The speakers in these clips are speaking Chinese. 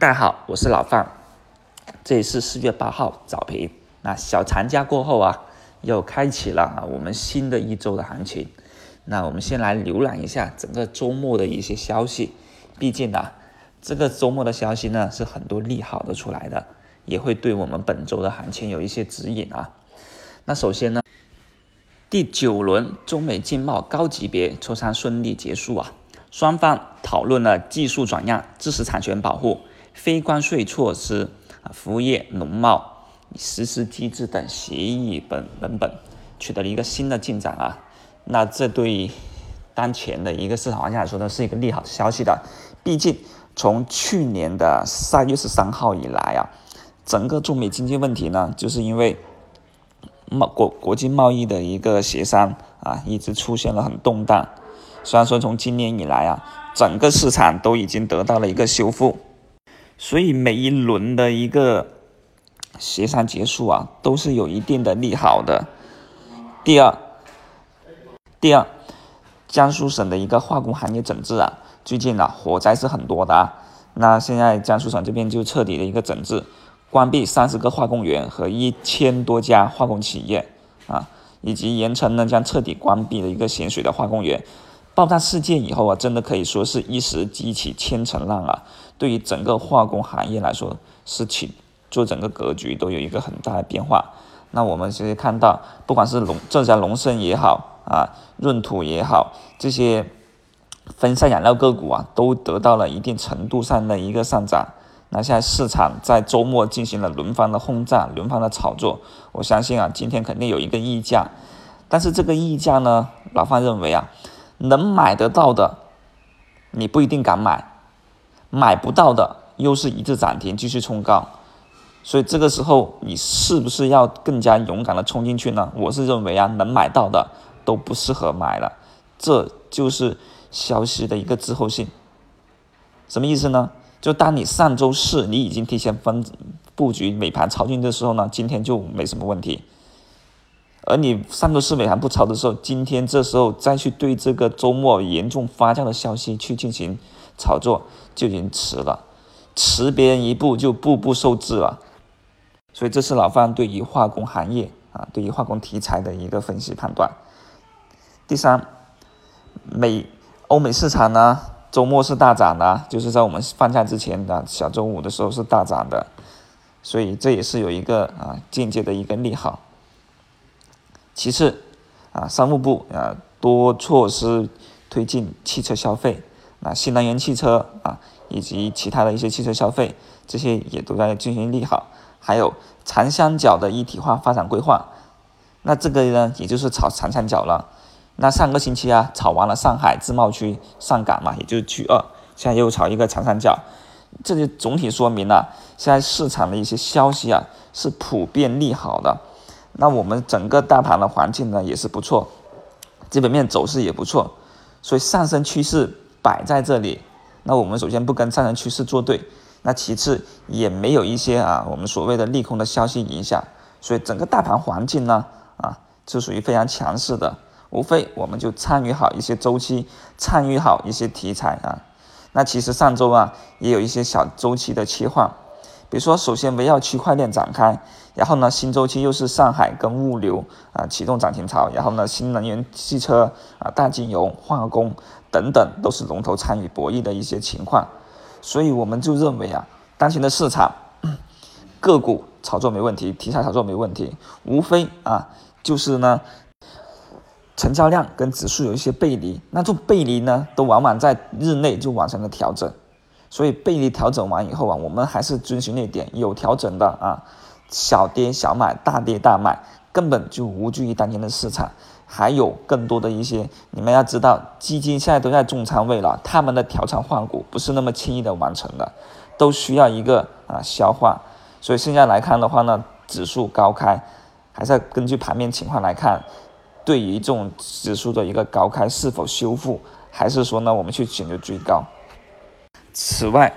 大家好，我是老范，这里是四月八号早评。那小长假过后啊，又开启了啊我们新的一周的行情。那我们先来浏览一下整个周末的一些消息。毕竟啊，这个周末的消息呢是很多利好的出来的，也会对我们本周的行情有一些指引啊。那首先呢，第九轮中美经贸高级别磋商顺利结束啊，双方讨论了技术转让、知识产权保护、非关税措施啊、服务业、农贸实施机制等协议本文本，取得了一个新的进展啊。那这对当前的一个市场环境来说呢，是一个利好消息的。毕竟从去年的三月十三号以来啊，整个中美经济问题呢，就是因为贸国国际贸易的一个协商啊，一直出现了很动荡。虽然说从今年以来啊，整个市场都已经得到了一个修复，所以每一轮的一个协商结束啊，都是有一定的利好的。第二。第二，江苏省的一个化工行业整治啊，最近啊火灾是很多的啊。那现在江苏省这边就彻底的一个整治，关闭三十个化工园和一千多家化工企业啊，以及盐城呢将彻底关闭的一个咸水的化工园。爆炸事件以后啊，真的可以说是一石激起千层浪啊，对于整个化工行业来说是起做整个格局都有一个很大的变化。那我们其实看到，不管是龙浙江龙盛也好。啊，闰土也好，这些分散养料个股啊，都得到了一定程度上的一个上涨。那现在市场在周末进行了轮番的轰炸，轮番的炒作。我相信啊，今天肯定有一个溢价，但是这个溢价呢，老范认为啊，能买得到的，你不一定敢买；买不到的，又是一次涨停继续冲高。所以这个时候，你是不是要更加勇敢的冲进去呢？我是认为啊，能买到的。都不适合买了，这就是消息的一个滞后性。什么意思呢？就当你上周四你已经提前分布局美盘抄进的时候呢，今天就没什么问题。而你上周四美盘不抄的时候，今天这时候再去对这个周末严重发酵的消息去进行炒作，就已经迟了，迟别人一步就步步受制了。所以这是老范对于化工行业啊，对于化工题材的一个分析判断。第三，美欧美市场呢，周末是大涨的，就是在我们放假之前的小周五的时候是大涨的，所以这也是有一个啊间接的一个利好。其次，啊商务部啊多措施推进汽车消费，啊新能源汽车啊以及其他的一些汽车消费，这些也都在进行利好。还有长三角的一体化发展规划，那这个呢也就是炒长三角了。那上个星期啊，炒完了上海自贸区上港嘛，也就是区二，现在又炒一个长三角，这就总体说明了现在市场的一些消息啊是普遍利好的。那我们整个大盘的环境呢也是不错，基本面走势也不错，所以上升趋势摆在这里。那我们首先不跟上升趋势作对，那其次也没有一些啊我们所谓的利空的消息影响，所以整个大盘环境呢啊是属于非常强势的。无非我们就参与好一些周期，参与好一些题材啊。那其实上周啊也有一些小周期的切换，比如说首先围绕区块链展开，然后呢新周期又是上海跟物流啊启动涨停潮，然后呢新能源汽车啊大金融化工等等都是龙头参与博弈的一些情况，所以我们就认为啊当前的市场个股炒作没问题，题材炒作没问题，无非啊就是呢。成交量跟指数有一些背离，那这背离呢，都往往在日内就完成了调整，所以背离调整完以后啊，我们还是遵循那点，有调整的啊，小跌小买，大跌大卖，根本就无惧于当前的市场。还有更多的一些，你们要知道，基金现在都在重仓位了，他们的调仓换股不是那么轻易的完成的，都需要一个啊消化。所以现在来看的话呢，指数高开，还是要根据盘面情况来看。对于这种指数的一个高开是否修复，还是说呢，我们去选择追高？此外，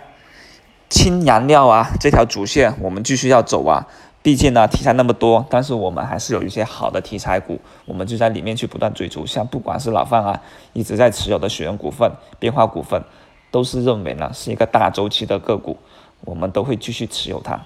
氢燃料啊这条主线我们继续要走啊，毕竟呢题材那么多，但是我们还是有一些好的题材股，我们就在里面去不断追逐。像不管是老范啊一直在持有的雪人股份、变化股份，都是认为呢是一个大周期的个股，我们都会继续持有它。